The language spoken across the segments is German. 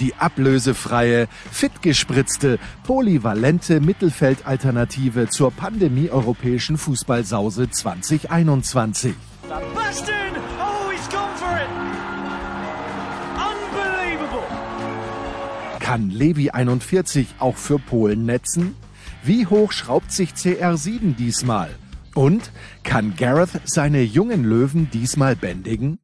Die ablösefreie, fitgespritzte, polyvalente Mittelfeldalternative zur Pandemie-europäischen Fußballsause 2021. Sebastian! Oh, he's gone for it! Unbelievable! Kann Levi 41 auch für Polen netzen? Wie hoch schraubt sich CR7 diesmal? Und kann Gareth seine jungen Löwen diesmal bändigen?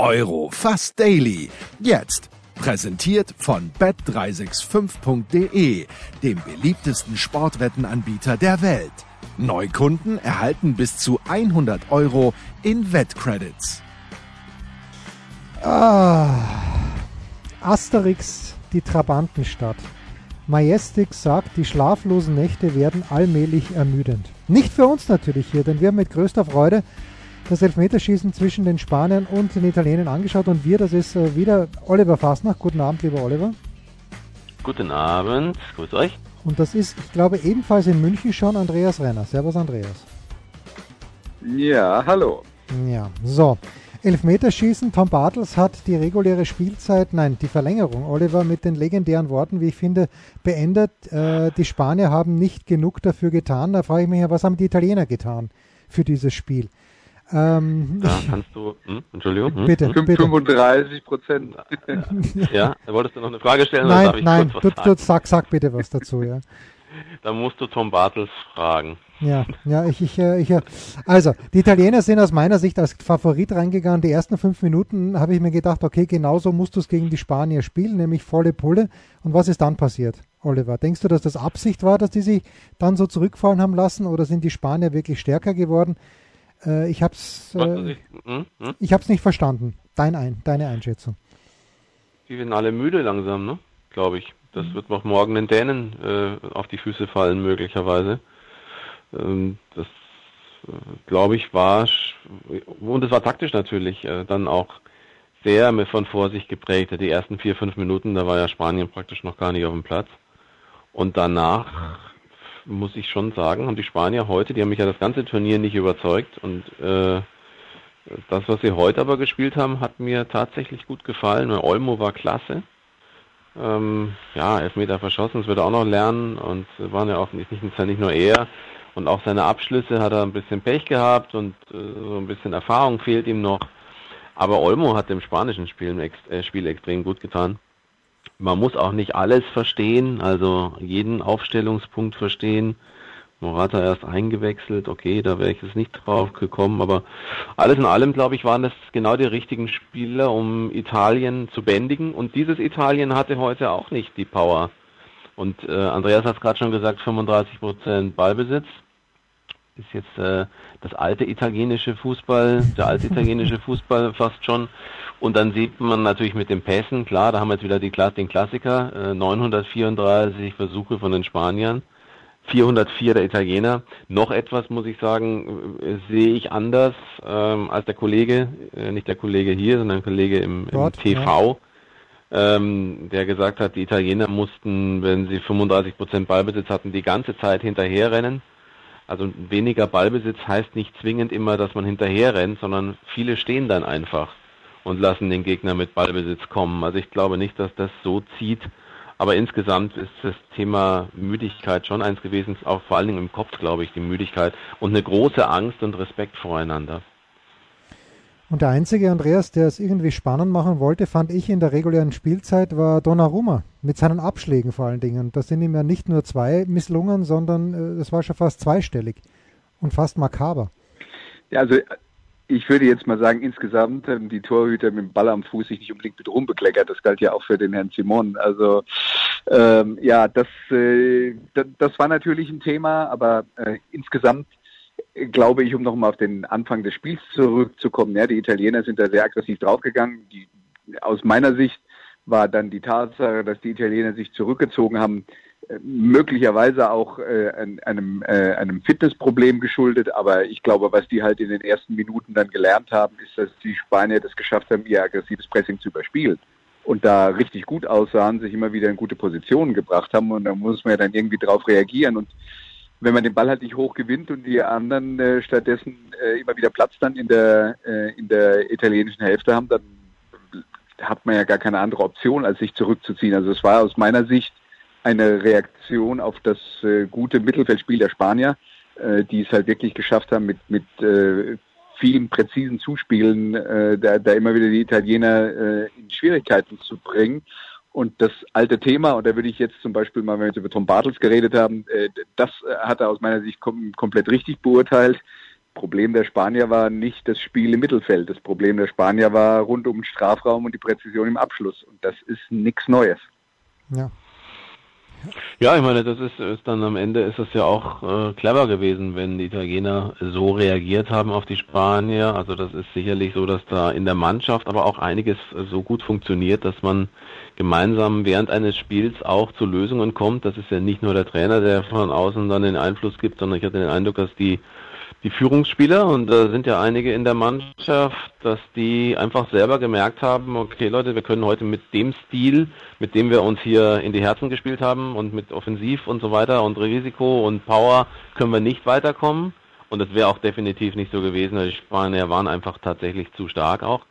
Euro fast daily. Jetzt präsentiert von bet365.de, dem beliebtesten Sportwettenanbieter der Welt. Neukunden erhalten bis zu 100 Euro in Wettcredits. Ah, Asterix, die Trabantenstadt. Majestic sagt, die schlaflosen Nächte werden allmählich ermüdend. Nicht für uns natürlich hier, denn wir haben mit größter Freude das Elfmeterschießen zwischen den Spaniern und den Italienern angeschaut und wir, das ist äh, wieder Oliver Fasnach. Guten Abend, lieber Oliver. Guten Abend, grüß euch. Und das ist, ich glaube, ebenfalls in München schon Andreas Renner. Servus, Andreas. Ja, hallo. Ja, so. Elfmeterschießen. Tom Bartels hat die reguläre Spielzeit, nein, die Verlängerung, Oliver, mit den legendären Worten, wie ich finde, beendet. Äh, die Spanier haben nicht genug dafür getan. Da frage ich mich ja, was haben die Italiener getan für dieses Spiel? Ähm, Da kannst du, hm, Entschuldigung, hm, bitte, hm, bitte. 35 Prozent. ja, wolltest du noch eine Frage stellen oder darf Nein, ich nein, kurz du, was du, sagen? sag, sag bitte was dazu, ja. Da musst du Tom Bartels fragen. Ja, ja, ich, ich, äh, ich, äh, also, die Italiener sind aus meiner Sicht als Favorit reingegangen. Die ersten fünf Minuten habe ich mir gedacht, okay, genauso musst du es gegen die Spanier spielen, nämlich volle Pulle. Und was ist dann passiert, Oliver? Denkst du, dass das Absicht war, dass die sich dann so zurückfallen haben lassen oder sind die Spanier wirklich stärker geworden? Äh, ich habe es Was weiß äh, ich, hm, hm? ich hab's nicht verstanden. Dein ein, deine Einschätzung. Die werden alle müde langsam, ne? Glaube ich. Das wird noch morgen den Dänen äh, auf die Füße fallen, möglicherweise. Ähm, das, äh, glaube ich, war, und es war taktisch natürlich, äh, dann auch sehr von Vorsicht geprägt. Die ersten vier, fünf Minuten, da war ja Spanien praktisch noch gar nicht auf dem Platz. Und danach muss ich schon sagen, haben die Spanier heute, die haben mich ja das ganze Turnier nicht überzeugt und äh, das, was sie heute aber gespielt haben, hat mir tatsächlich gut gefallen. Olmo war klasse. Ähm, ja, Elfmeter verschossen, das wird er auch noch lernen und äh, waren ja auch nicht, nicht, nicht nur er. Und auch seine Abschlüsse hat er ein bisschen Pech gehabt und äh, so ein bisschen Erfahrung fehlt ihm noch. Aber Olmo hat dem spanischen Spiel, äh, Spiel extrem gut getan. Man muss auch nicht alles verstehen, also jeden Aufstellungspunkt verstehen. Morata erst eingewechselt, okay, da wäre ich jetzt nicht drauf gekommen, aber alles in allem, glaube ich, waren das genau die richtigen Spieler, um Italien zu bändigen. Und dieses Italien hatte heute auch nicht die Power. Und äh, Andreas hat es gerade schon gesagt, 35% Ballbesitz ist jetzt äh, das alte italienische Fußball, der alte italienische Fußball fast schon. Und dann sieht man natürlich mit den Pässen, klar, da haben wir jetzt wieder die, den Klassiker, äh, 934 Versuche von den Spaniern, 404 der Italiener. Noch etwas, muss ich sagen, äh, sehe ich anders ähm, als der Kollege, äh, nicht der Kollege hier, sondern der Kollege im, im Dort, TV ähm, der gesagt hat, die Italiener mussten, wenn sie 35% Ballbesitz hatten, die ganze Zeit hinterherrennen. Also weniger Ballbesitz heißt nicht zwingend immer, dass man hinterher rennt, sondern viele stehen dann einfach und lassen den Gegner mit Ballbesitz kommen. Also ich glaube nicht, dass das so zieht. Aber insgesamt ist das Thema Müdigkeit schon eins gewesen, auch vor allen Dingen im Kopf, glaube ich, die Müdigkeit und eine große Angst und Respekt voreinander. Und der einzige Andreas, der es irgendwie spannend machen wollte, fand ich in der regulären Spielzeit, war Donnarumma. Mit seinen Abschlägen vor allen Dingen. Da sind ihm ja nicht nur zwei misslungen, sondern äh, das war schon fast zweistellig. Und fast makaber. Ja, also ich würde jetzt mal sagen, insgesamt haben die Torhüter mit dem Ball am Fuß sich nicht unbedingt mit rumbekleckert. Das galt ja auch für den Herrn Simon. Also ähm, ja, das, äh, das, war natürlich ein Thema, aber äh, insgesamt glaube ich, um nochmal auf den Anfang des Spiels zurückzukommen, ja, die Italiener sind da sehr aggressiv draufgegangen. Die, aus meiner Sicht war dann die Tatsache, dass die Italiener sich zurückgezogen haben, äh, möglicherweise auch äh, einem, äh, einem Fitnessproblem geschuldet, aber ich glaube, was die halt in den ersten Minuten dann gelernt haben, ist, dass die Spanier das geschafft haben, ihr aggressives Pressing zu überspielen. Und da richtig gut aussahen, sich immer wieder in gute Positionen gebracht haben. Und da muss man ja dann irgendwie drauf reagieren. Und wenn man den Ball halt nicht hoch gewinnt und die anderen äh, stattdessen äh, immer wieder Platz dann in der äh, in der italienischen Hälfte haben, dann hat man ja gar keine andere Option, als sich zurückzuziehen. Also es war aus meiner Sicht eine Reaktion auf das äh, gute Mittelfeldspiel der Spanier, äh, die es halt wirklich geschafft haben, mit, mit äh, vielen präzisen Zuspielen äh, da, da immer wieder die Italiener äh, in Schwierigkeiten zu bringen. Und das alte Thema, und da würde ich jetzt zum Beispiel mal, wenn wir jetzt über Tom Bartels geredet haben, äh, das hat er aus meiner Sicht kom komplett richtig beurteilt. Problem der Spanier war nicht das Spiel im Mittelfeld. Das Problem der Spanier war rund um den Strafraum und die Präzision im Abschluss. Und das ist nichts Neues. Ja. Ja, ich meine, das ist, ist dann am Ende ist es ja auch äh, clever gewesen, wenn die Italiener so reagiert haben auf die Spanier. Also das ist sicherlich so, dass da in der Mannschaft aber auch einiges so gut funktioniert, dass man gemeinsam während eines Spiels auch zu Lösungen kommt. Das ist ja nicht nur der Trainer, der von außen dann den Einfluss gibt, sondern ich hatte den Eindruck, dass die die Führungsspieler und da sind ja einige in der Mannschaft, dass die einfach selber gemerkt haben, okay Leute, wir können heute mit dem Stil, mit dem wir uns hier in die Herzen gespielt haben und mit Offensiv und so weiter und Risiko und Power können wir nicht weiterkommen. Und das wäre auch definitiv nicht so gewesen, weil die Spanier waren einfach tatsächlich zu stark auch.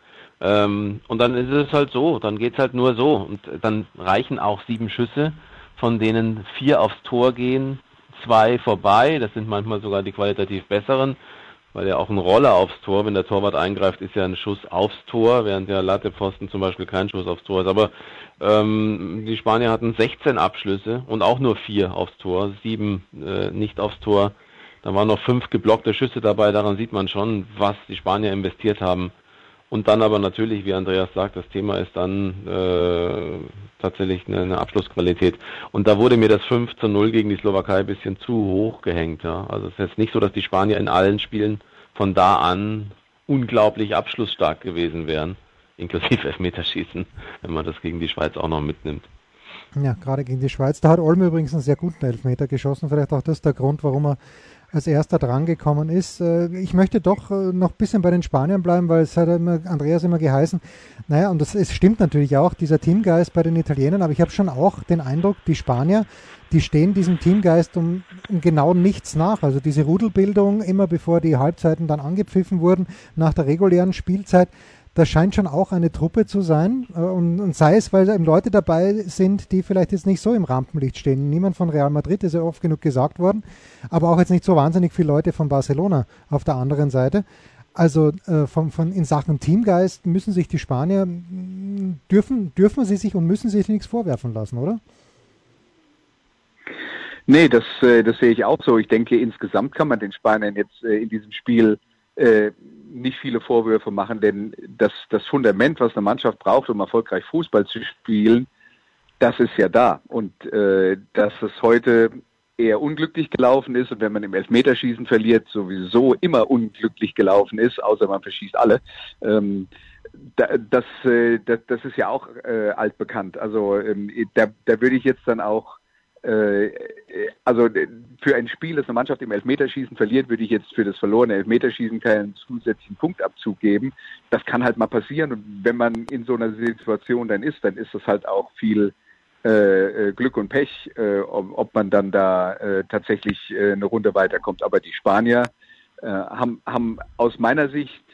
Ähm, und dann ist es halt so, dann geht's halt nur so. Und dann reichen auch sieben Schüsse, von denen vier aufs Tor gehen zwei vorbei. Das sind manchmal sogar die qualitativ besseren, weil ja auch ein Roller aufs Tor, wenn der Torwart eingreift, ist ja ein Schuss aufs Tor, während der Lattepfosten zum Beispiel kein Schuss aufs Tor ist. Aber ähm, die Spanier hatten 16 Abschlüsse und auch nur vier aufs Tor, sieben äh, nicht aufs Tor. Da waren noch fünf geblockte Schüsse dabei. Daran sieht man schon, was die Spanier investiert haben und dann aber natürlich, wie Andreas sagt, das Thema ist dann äh, tatsächlich eine, eine, Abschlussqualität. Und da wurde mir das 5 zu 0 gegen die Slowakei ein bisschen zu hoch gehängt. Ja. Also es ist jetzt nicht so, dass die Spanier in allen Spielen von da an unglaublich abschlussstark gewesen wären, inklusive Elfmeterschießen, wenn man das gegen die Schweiz auch noch mitnimmt. Ja, gerade gegen die Schweiz. Da hat Olm übrigens einen sehr guten Elfmeter geschossen. Vielleicht auch das der Grund, warum er als erster drangekommen ist. Äh, ich möchte doch äh, noch ein bisschen bei den Spaniern bleiben, weil es hat immer, Andreas immer geheißen, naja, und das, es stimmt natürlich auch, dieser Teamgeist bei den Italienern, aber ich habe schon auch den Eindruck, die Spanier, die stehen diesem Teamgeist um, um, genau nichts nach. Also diese Rudelbildung, immer bevor die Halbzeiten dann angepfiffen wurden, nach der regulären Spielzeit, das scheint schon auch eine Truppe zu sein. Äh, und, und, sei es, weil eben Leute dabei sind, die vielleicht jetzt nicht so im Rampenlicht stehen. Niemand von Real Madrid ist ja oft genug gesagt worden, aber auch jetzt nicht so wahnsinnig viele Leute von Barcelona auf der anderen Seite. Also äh, von, von, in Sachen Teamgeist müssen sich die Spanier, dürfen, dürfen sie sich und müssen sich nichts vorwerfen lassen, oder? Nee, das, äh, das sehe ich auch so. Ich denke, insgesamt kann man den Spaniern jetzt äh, in diesem Spiel nicht viele Vorwürfe machen, denn das, das Fundament, was eine Mannschaft braucht, um erfolgreich Fußball zu spielen, das ist ja da. Und äh, dass es heute eher unglücklich gelaufen ist und wenn man im Elfmeterschießen verliert, sowieso immer unglücklich gelaufen ist, außer man verschießt alle. Ähm, das, äh, das, das ist ja auch äh, altbekannt. Also ähm, da, da würde ich jetzt dann auch also für ein Spiel, das eine Mannschaft im Elfmeterschießen verliert, würde ich jetzt für das verlorene Elfmeterschießen keinen zusätzlichen Punktabzug geben. Das kann halt mal passieren und wenn man in so einer Situation dann ist, dann ist das halt auch viel äh, äh Glück und Pech, äh, ob, man dann da äh, tatsächlich äh, eine Runde weiterkommt. Aber die Spanier haben, haben aus meiner Sicht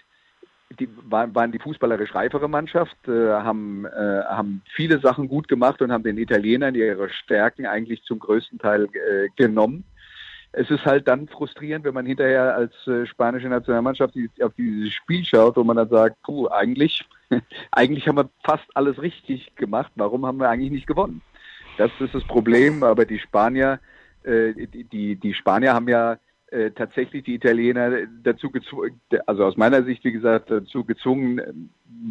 die waren die fußballerisch reifere Mannschaft, äh, haben, äh, haben viele Sachen gut gemacht und haben den Italienern ihre Stärken eigentlich zum größten Teil äh, genommen. Es ist halt dann frustrierend, wenn man hinterher als äh, spanische Nationalmannschaft die, auf dieses Spiel schaut, wo man dann sagt, puh, eigentlich, eigentlich haben wir fast alles richtig gemacht. Warum haben wir eigentlich nicht gewonnen? Das ist das Problem, aber die Spanier, äh, die, die, die Spanier haben ja äh, tatsächlich die Italiener dazu gezwungen, also aus meiner Sicht, wie gesagt, dazu gezwungen, äh,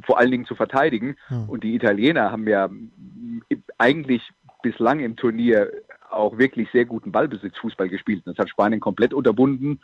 vor allen Dingen zu verteidigen. Hm. Und die Italiener haben ja eigentlich bislang im Turnier auch wirklich sehr guten Ballbesitzfußball gespielt. Das hat Spanien komplett unterbunden.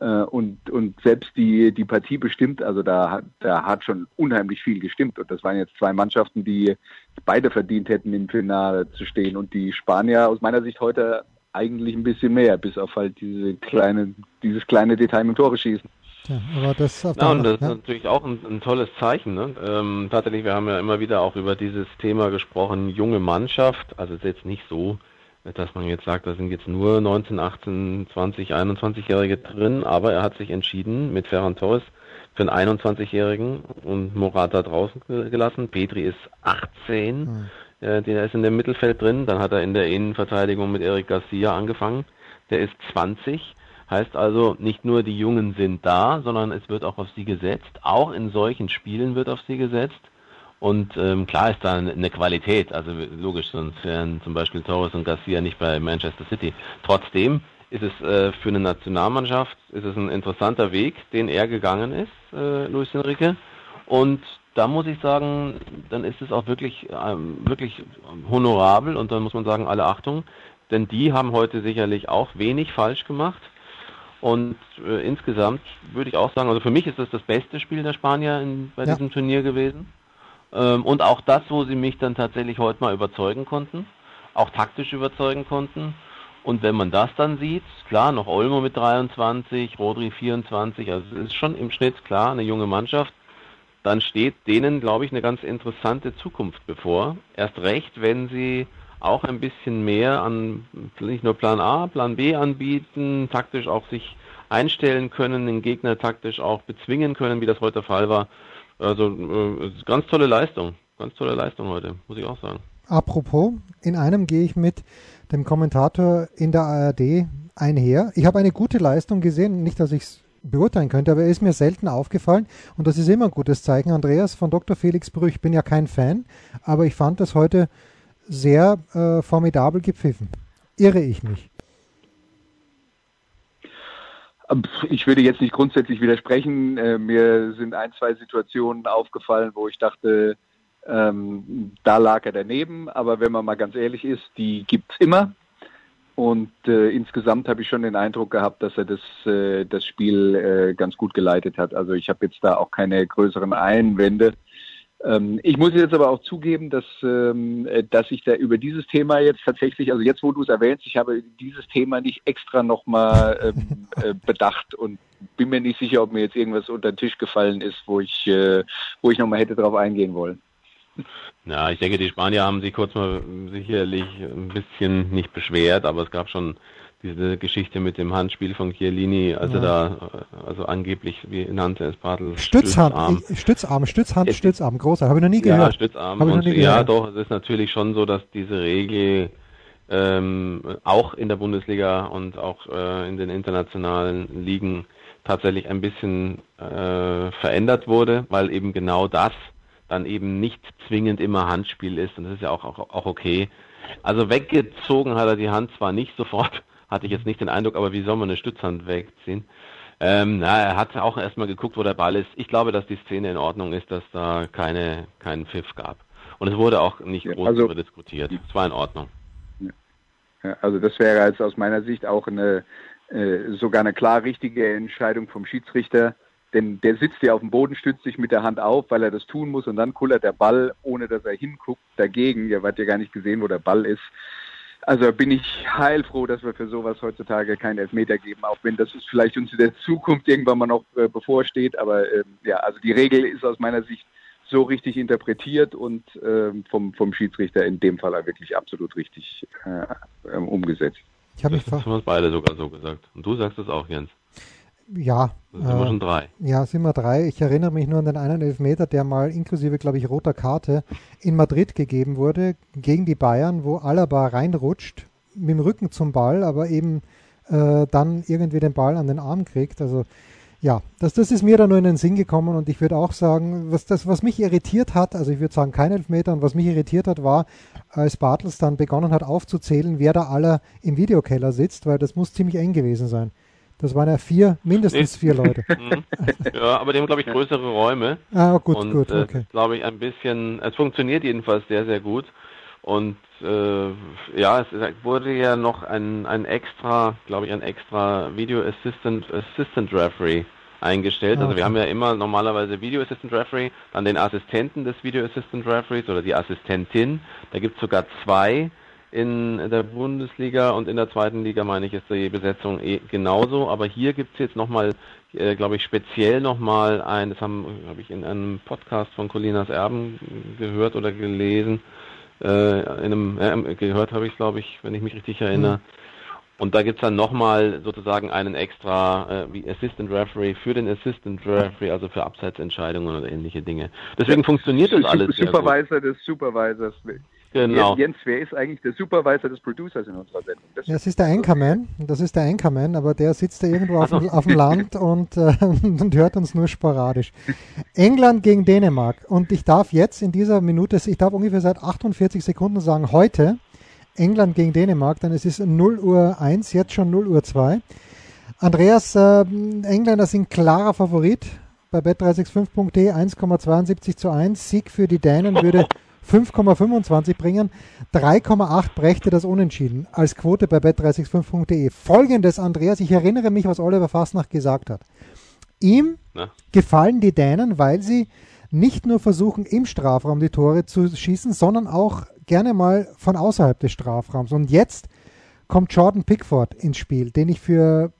Äh, und, und selbst die, die Partie bestimmt, also da, da hat schon unheimlich viel gestimmt. Und das waren jetzt zwei Mannschaften, die beide verdient hätten, im Finale zu stehen. Und die Spanier aus meiner Sicht heute eigentlich ein bisschen mehr, bis auf halt diese kleine, dieses kleine Detail mit Tore schießen. Tja, aber das Ja, und das ist natürlich auch ein, ein tolles Zeichen. Ne? Ähm, tatsächlich, wir haben ja immer wieder auch über dieses Thema gesprochen, junge Mannschaft. Also es ist jetzt nicht so, dass man jetzt sagt, da sind jetzt nur 19, 18, 20, 21-Jährige drin, aber er hat sich entschieden mit Ferran Torres für einen 21-Jährigen und Morata draußen ge- gelassen. Petri ist 18, äh, der ist in dem Mittelfeld drin. Dann hat er in der Innenverteidigung mit Eric Garcia angefangen. Der ist 20. Heißt also, nicht nur die Jungen sind da, sondern es wird auch auf sie gesetzt. Auch in solchen Spielen wird auf sie gesetzt. Und ähm, klar ist da eine Qualität, also logisch, sonst wären zum Beispiel Torres und Garcia nicht bei Manchester City. Trotzdem ist es äh, für eine Nationalmannschaft ist es ein interessanter Weg, den er gegangen ist, äh, Luis Enrique. Und da muss ich sagen, dann ist es auch wirklich ähm, wirklich honorabel und dann muss man sagen, alle Achtung, denn die haben heute sicherlich auch wenig falsch gemacht. Und äh, insgesamt würde ich auch sagen, also für mich ist das das beste Spiel der Spanier in, bei Ja. diesem Turnier gewesen. Ähm, und auch das, wo sie mich dann tatsächlich heute mal überzeugen konnten, auch taktisch überzeugen konnten. Und wenn man das dann sieht, klar, noch Olmo mit 23, Rodri 24, also es ist schon im Schnitt klar eine junge Mannschaft, dann steht denen, glaube ich, eine ganz interessante Zukunft bevor. Erst recht, wenn sie auch ein bisschen mehr an nicht nur Plan A, Plan B anbieten, taktisch auch sich einstellen können, den Gegner taktisch auch bezwingen können, wie das heute der Fall war. Also äh, ganz tolle Leistung, ganz tolle Leistung heute, muss ich auch sagen. Apropos, in einem gehe ich mit dem Kommentator in der ARD einher. Ich habe eine gute Leistung gesehen, nicht, dass ich es beurteilen könnte, aber er ist mir selten aufgefallen und das ist immer ein gutes Zeichen. Andreas von Dr. Felix Brüch, ich bin ja kein Fan, aber ich fand das heute sehr äh, formidabel gepfiffen. Irre ich mich? Ich würde jetzt nicht grundsätzlich widersprechen. Äh, Mir sind ein, zwei Situationen aufgefallen, wo ich dachte, ähm, da lag er daneben. Aber wenn man mal ganz ehrlich ist, die gibt's immer. Und äh, insgesamt habe ich schon den Eindruck gehabt, dass er das, äh, das Spiel äh, ganz gut geleitet hat. Also ich habe jetzt da auch keine größeren Einwände. Ähm, ich muss jetzt aber auch zugeben, dass, ähm, äh, dass ich da über dieses Thema jetzt tatsächlich, also jetzt wo du es erwähnst, ich habe dieses Thema nicht extra nochmal ähm, äh, bedacht und bin mir nicht sicher, ob mir jetzt irgendwas unter den Tisch gefallen ist, wo ich, äh, wo ich nochmal hätte drauf eingehen wollen. Ja, ich denke, die Spanier haben sich kurz mal sicherlich ein bisschen nicht beschwert, aber es gab schon diese Geschichte mit dem Handspiel von Chiellini, also da, äh, also angeblich, wie nannte es Bartel? Stützhand, ich- Stützarm, Stützhand, Es- Stützarm, großartig. Habe ich noch nie Ja, gehört. Stützarm. Ich noch Und nie ja, gehört. doch, es ist natürlich schon so, dass diese Regel ähm, auch in der Bundesliga und auch äh, in den internationalen Ligen tatsächlich ein bisschen äh, verändert wurde, weil eben genau das dann eben nicht zwingend immer Handspiel ist und das ist ja auch, auch, auch okay. Also weggezogen hat er die Hand zwar nicht sofort, hatte ich jetzt nicht den Eindruck, aber wie soll man eine Stützhand wegziehen? Ähm, na, er hat auch erstmal geguckt, wo der Ball ist. Ich glaube, dass die Szene in Ordnung ist, dass da keine, keinen Pfiff gab. Und es wurde auch nicht groß also- darüber diskutiert. Es war in Ordnung. Ja, also das wäre jetzt aus meiner Sicht auch eine äh, sogar eine klar richtige Entscheidung vom Schiedsrichter, denn der sitzt ja auf dem Boden, stützt sich mit der Hand auf, weil er das tun muss und dann kullert der Ball, ohne dass er hinguckt, dagegen. Ihr habt ja gar nicht gesehen, wo der Ball ist. Also bin ich heilfroh, dass wir für sowas heutzutage keinen Elfmeter geben, auch wenn das ist vielleicht uns in der Zukunft irgendwann mal noch äh, bevorsteht. Aber ähm, ja, also die Regel ist aus meiner Sicht so richtig interpretiert und ähm, vom, vom Schiedsrichter in dem Fall auch wirklich absolut richtig äh, ähm, umgesetzt. Ich habe mich Das ver haben uns beide sogar so gesagt. Und du sagst es auch, Jens. Ja, Da sind wir äh, schon drei. Ja, sind wir drei. Ich erinnere mich nur an den einen Elfmeter, der mal inklusive, glaube ich, roter Karte in Madrid gegeben wurde gegen die Bayern, wo Alaba reinrutscht mit dem Rücken zum Ball, aber eben äh, dann irgendwie den Ball an den Arm kriegt. Also ja, das, das ist mir da nur in den Sinn gekommen und ich würde auch sagen, was, das, was mich irritiert hat, also ich würde sagen kein Elfmeter und was mich irritiert hat, war, als Bartels dann begonnen hat aufzuzählen, wer da aller im Videokeller sitzt, weil das muss ziemlich eng gewesen sein. Das waren ja vier, mindestens vier Leute. Mhm. ja, aber die haben, glaube ich, größere Räume. Ah, gut, und gut, äh, okay. glaube ich, ein bisschen, es funktioniert jedenfalls sehr, sehr gut. Und äh, ja, es wurde ja noch ein, ein extra, glaube ich, ein extra Video Assistant Assistant Referee eingestellt. Also wir haben ja immer normalerweise Video Assistant Referee, dann den Assistenten des Video Assistant Referees oder die Assistentin. Da gibt es sogar zwei in der Bundesliga und in der zweiten Liga, meine ich, ist die Besetzung eh genauso. Aber hier gibt es jetzt nochmal, äh, glaube ich, speziell nochmal ein, das haben, habe ich in einem Podcast von Colinas Erben gehört oder gelesen, äh, in einem, äh, gehört habe ich, glaube ich, wenn ich mich richtig erinnere. Mhm. Und da gibt es dann nochmal sozusagen einen extra äh, wie Assistant Referee für den Assistant Referee, also für Abseitsentscheidungen oder ähnliche Dinge. Deswegen funktioniert das alles. Supervisor des Supervisors. Genau. Jens, wer ist eigentlich der Supervisor des Producers in unserer Sendung? Das, ja, das ist der Anchorman, das ist der Anchorman, aber der sitzt da irgendwo auf, dem, auf dem Land und, äh, und hört uns nur sporadisch. England gegen Dänemark und ich darf jetzt in dieser Minute, ich darf ungefähr seit 48 Sekunden sagen, heute England gegen Dänemark, denn es ist 0 Uhr 1, jetzt schon 0 Uhr 2. Andreas, äh, Engländer sind klarer Favorit bei bet365.de 1,72 zu 1. Sieg für die Dänen würde 5,25 bringen. 3,8 brächte das Unentschieden als Quote bei bet365.de. Folgendes, Andreas, ich erinnere mich, was Oliver Fasnacht gesagt hat. Ihm Na? gefallen die Dänen, weil sie nicht nur versuchen, im Strafraum die Tore zu schießen, sondern auch gerne mal von außerhalb des Strafraums. Und jetzt kommt Jordan Pickford ins Spiel, den ich für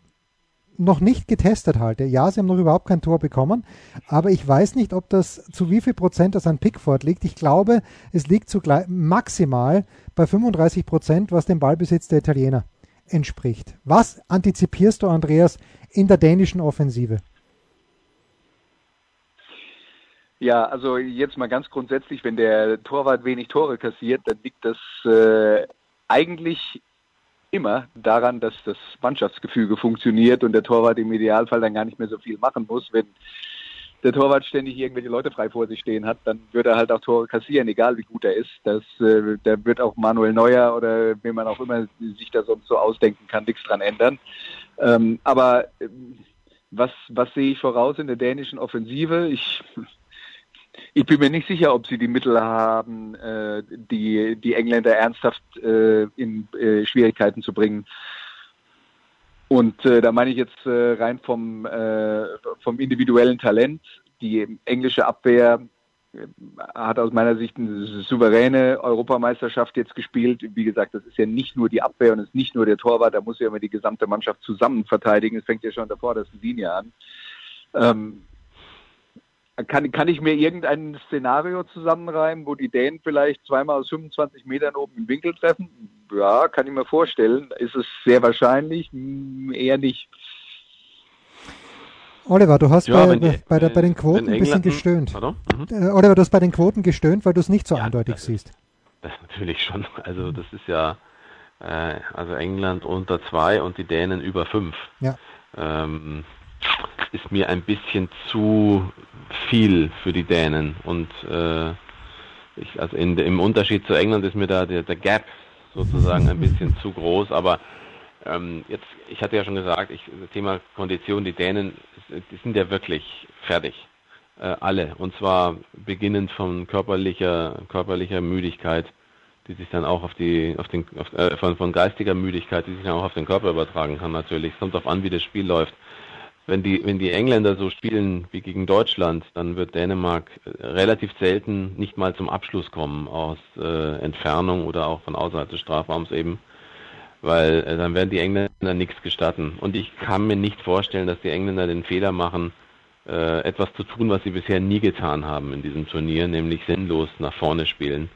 noch nicht getestet halte. Ja, sie haben noch überhaupt kein Tor bekommen, aber ich weiß nicht, ob das zu wie viel Prozent das an Pickford liegt. Ich glaube, es liegt zugleich maximal bei 35 Prozent, was dem Ballbesitz der Italiener entspricht. Was antizipierst du, Andreas, in der dänischen Offensive? Ja, also jetzt mal ganz grundsätzlich, wenn der Torwart wenig Tore kassiert, dann liegt das äh, eigentlich immer daran, dass das Mannschaftsgefüge funktioniert und der Torwart im Idealfall dann gar nicht mehr so viel machen muss. Wenn der Torwart ständig irgendwelche Leute frei vor sich stehen hat, dann wird er halt auch Tore kassieren, egal wie gut er ist. Das, äh, da wird auch Manuel Neuer oder wie man auch immer sich da sonst so ausdenken kann, nichts dran ändern. Ähm, aber äh, was, was sehe ich voraus in der dänischen Offensive? Ich ich bin mir nicht sicher, ob sie die Mittel haben, äh, die, die Engländer ernsthaft äh, in äh, Schwierigkeiten zu bringen. Und äh, da meine ich jetzt äh, rein vom, äh, vom individuellen Talent. Die englische Abwehr äh, hat aus meiner Sicht eine souveräne Europameisterschaft jetzt gespielt. Wie gesagt, das ist ja nicht nur die Abwehr und es ist nicht nur der Torwart, da muss ja immer die gesamte Mannschaft zusammen verteidigen. Es fängt ja schon davor der Linie an. Ähm, kann, kann ich mir irgendein Szenario zusammenreimen, wo die Dänen vielleicht zweimal aus 25 Metern oben im Winkel treffen? Ja, kann ich mir vorstellen. Ist es sehr wahrscheinlich? Hm, eher nicht. Oliver, du hast ja, bei, die, bei, der, bei, den Quoten ein bisschen gestöhnt. Mhm. Äh, Oliver, du hast bei den Quoten gestöhnt, weil du es nicht so ja, eindeutig das, siehst. Das natürlich schon. Also das ist ja äh, also England unter zwei und die Dänen über fünf. Ja. Ähm, ist mir ein bisschen zu viel für die Dänen. Und äh, ich, also in, im Unterschied zu England ist mir da der, der Gap sozusagen ein bisschen zu groß. Aber ähm, jetzt, ich hatte ja schon gesagt, ich, das Thema Kondition, die Dänen, die sind ja wirklich fertig. Äh, alle. Und zwar beginnend von körperlicher, körperlicher Müdigkeit, die sich dann auch auf die, auf den, auf, äh, von, von geistiger Müdigkeit, die sich dann auch auf den Körper übertragen kann natürlich. Es kommt darauf an, wie das Spiel läuft wenn die, wenn die Engländer so spielen wie gegen Deutschland, dann wird Dänemark äh, relativ selten nicht mal zum Abschluss kommen aus äh, Entfernung oder auch von außerhalb des Strafraums eben, weil äh, dann werden die Engländer nichts gestatten. Und ich kann mir nicht vorstellen, dass die Engländer den Fehler machen, äh, etwas zu tun, was sie bisher nie getan haben in diesem Turnier, nämlich sinnlos nach vorne spielen.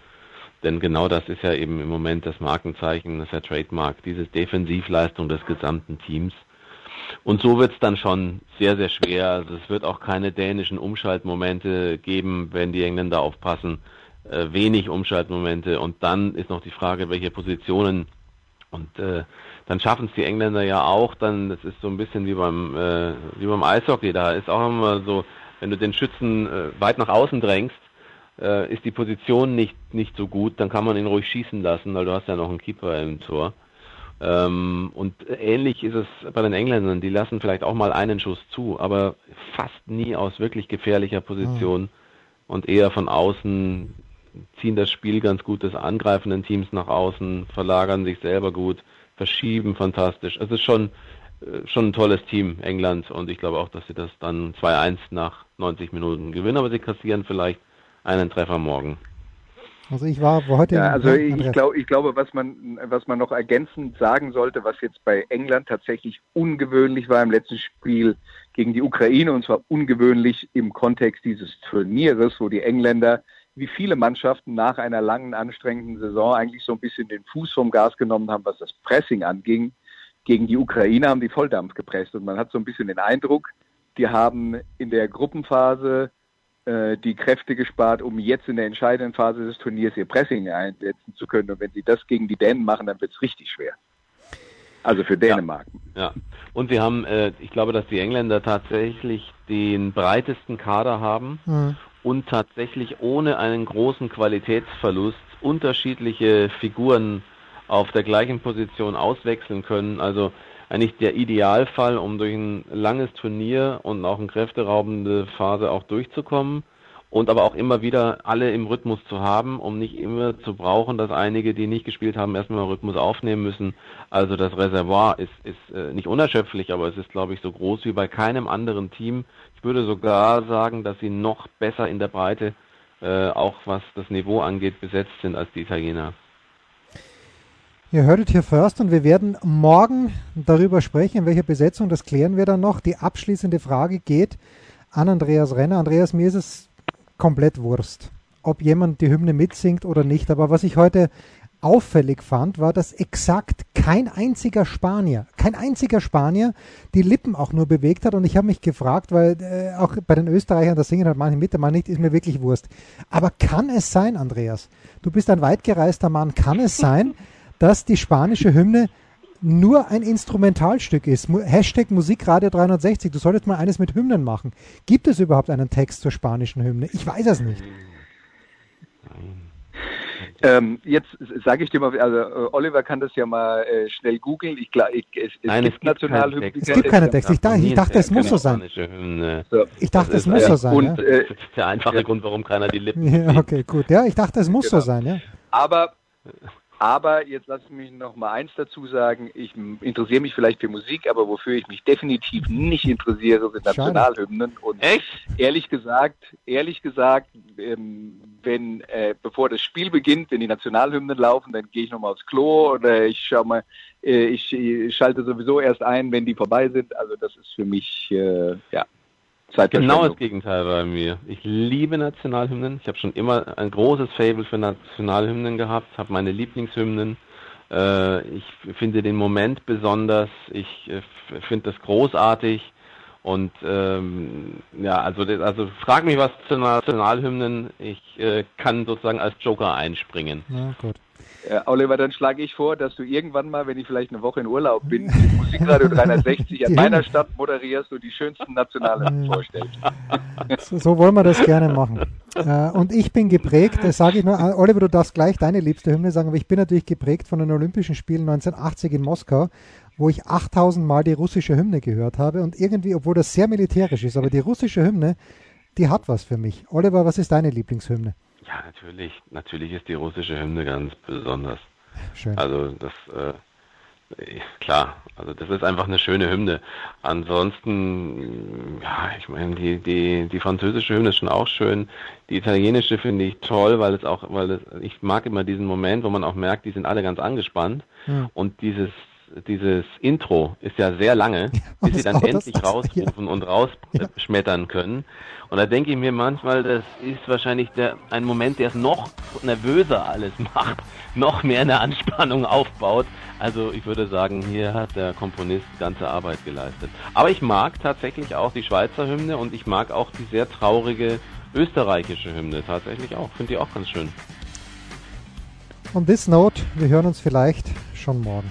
Denn genau das ist ja eben im Moment das Markenzeichen, das ist der Trademark, diese Defensivleistung des gesamten Teams und so wird es dann schon sehr, sehr schwer. Also es wird auch keine dänischen Umschaltmomente geben, wenn die Engländer aufpassen. Äh, wenig Umschaltmomente. Und dann ist noch die Frage, welche Positionen. Und äh, dann schaffen es die Engländer ja auch. Dann, das ist so ein bisschen wie beim, äh, wie beim Eishockey. Da ist auch immer so, wenn du den Schützen äh, weit nach außen drängst, äh, ist die Position nicht, nicht so gut, dann kann man ihn ruhig schießen lassen, weil du hast ja noch einen Keeper im Tor. Ähm, und ähnlich ist es bei den Engländern. Die lassen vielleicht auch mal einen Schuss zu, aber fast nie aus wirklich gefährlicher Position mhm. und eher von außen ziehen das Spiel ganz gut des angreifenden Teams nach außen, verlagern sich selber gut, verschieben fantastisch. Es ist schon, äh, schon ein tolles Team, England, und ich glaube auch, dass sie das dann 2-1 nach 90 Minuten gewinnen, aber sie kassieren vielleicht einen Treffer morgen. Also ich war heute. Ja, also ich, glaub, ich glaube, was man, was man noch ergänzend sagen sollte, was jetzt bei England tatsächlich ungewöhnlich war im letzten Spiel gegen die Ukraine, und zwar ungewöhnlich im Kontext dieses Turnieres, wo die Engländer wie viele Mannschaften nach einer langen, anstrengenden Saison eigentlich so ein bisschen den Fuß vom Gas genommen haben, was das Pressing anging. Gegen die Ukraine haben die Volldampf gepresst und man hat so ein bisschen den Eindruck, die haben in der Gruppenphase äh, die Kräfte gespart, um jetzt in der entscheidenden Phase des Turniers ihr Pressing einsetzen zu können. Und wenn sie das gegen die Dänen machen, dann wird es richtig schwer. Also für Dänemark. Ja, ja. und wir haben, äh, ich glaube, dass die Engländer tatsächlich den breitesten Kader haben mhm. und tatsächlich ohne einen großen Qualitätsverlust unterschiedliche Figuren auf der gleichen Position auswechseln können. Also eigentlich der Idealfall, um durch ein langes Turnier und auch eine kräfteraubende Phase auch durchzukommen und aber auch immer wieder alle im Rhythmus zu haben, um nicht immer zu brauchen, dass einige, die nicht gespielt haben, erstmal Rhythmus aufnehmen müssen. Also das Reservoir ist, ist äh, nicht unerschöpflich, aber es ist, glaube ich, so groß wie bei keinem anderen Team. Ich würde sogar sagen, dass sie noch besser in der Breite, äh, auch was das Niveau angeht, besetzt sind als die Italiener. Ihr hörtet hier first und wir werden morgen darüber sprechen, in welcher Besetzung, das klären wir dann noch. Die abschließende Frage geht an Andreas Renner. Andreas, mir ist es komplett Wurst, ob jemand die Hymne mitsingt oder nicht. Aber was ich heute auffällig fand, war, dass exakt kein einziger Spanier, kein einziger Spanier die Lippen auch nur bewegt hat. Und ich habe mich gefragt, weil äh, auch bei den Österreichern, das singen halt manche mit, Mann nicht, ist mir wirklich Wurst. Aber kann es sein, Andreas, du bist ein weitgereister Mann, kann es sein, dass die spanische Hymne nur ein Instrumentalstück ist. Hashtag Musikradio 360. Du solltest mal eines mit Hymnen machen. Gibt es überhaupt einen Text zur spanischen Hymne? Ich weiß es nicht. Ähm, jetzt sage ich dir mal, also äh, Oliver kann das ja mal äh, schnell googeln. Ich, ich, es, es Nein, gibt, gibt Nationalhymnen. Es gibt keine Texte. Ich, ich, dachte, es muss so sein. Ich dachte, es muss so sein. Und, äh, das ist der einfache Grund, warum keiner die Lippen Ja, okay, gut. Ja, ich dachte, es muss genau. so sein. Ja. Aber aber jetzt Sie mich noch mal eins dazu sagen. Ich interessiere mich vielleicht für Musik, aber wofür ich mich definitiv nicht interessiere, sind Nationalhymnen. Und Echt? ehrlich gesagt, ehrlich gesagt, ähm, wenn äh, bevor das Spiel beginnt, wenn die Nationalhymnen laufen, dann gehe ich noch mal aufs Klo oder ich schau mal, äh, ich, ich, schalte sowieso erst ein, wenn die vorbei sind. Also das ist für mich äh, ja Genau das Gegenteil bei mir. Ich liebe Nationalhymnen. Ich habe schon immer ein großes Fable für Nationalhymnen gehabt, habe meine Lieblingshymnen. Äh, ich finde den Moment besonders. Ich äh, finde das großartig. Und ähm, ja, also, also frag mich was zu Nationalhymnen. Ich äh, kann sozusagen als Joker einspringen. Ja, gut. Ja, Oliver, dann schlage ich vor, dass du irgendwann mal, wenn ich vielleicht eine Woche in Urlaub bin, Musikradio 360 in meiner Stadt moderierst und die schönsten Nationalen vorstellst. So, so, wollen wir das gerne machen. Äh, und ich bin geprägt, das sage ich nur, äh, Oliver, du darfst gleich deine liebste Hymne sagen, aber ich bin natürlich geprägt von den Olympischen Spielen 1980 in Moskau, wo ich 8000 Mal die russische Hymne gehört habe und irgendwie, obwohl das sehr militärisch ist, aber die russische Hymne, die hat was für mich. Oliver, was ist deine Lieblingshymne? Ja, natürlich. Natürlich ist die russische Hymne ganz besonders. Schön. Also das, äh, klar, also das ist einfach eine schöne Hymne. Ansonsten, ja, ich meine, die, die, die französische Hymne ist schon auch schön. Die italienische finde ich toll, weil es auch, weil es, ich mag immer diesen Moment, wo man auch merkt, die sind alle ganz angespannt. Ja. Und dieses dieses Intro ist ja sehr lange, ja, bis sie dann endlich rausrufen ja. und rausschmettern können. Und da denke ich mir manchmal, das ist wahrscheinlich der, ein Moment, der es noch nervöser alles macht, noch mehr eine Anspannung aufbaut. Also ich würde sagen, hier hat der Komponist ganze Arbeit geleistet. Aber ich mag tatsächlich auch die Schweizer Hymne und ich mag auch die sehr traurige österreichische Hymne tatsächlich auch. Finde ich auch ganz schön. On this note, wir hören uns vielleicht schon morgen.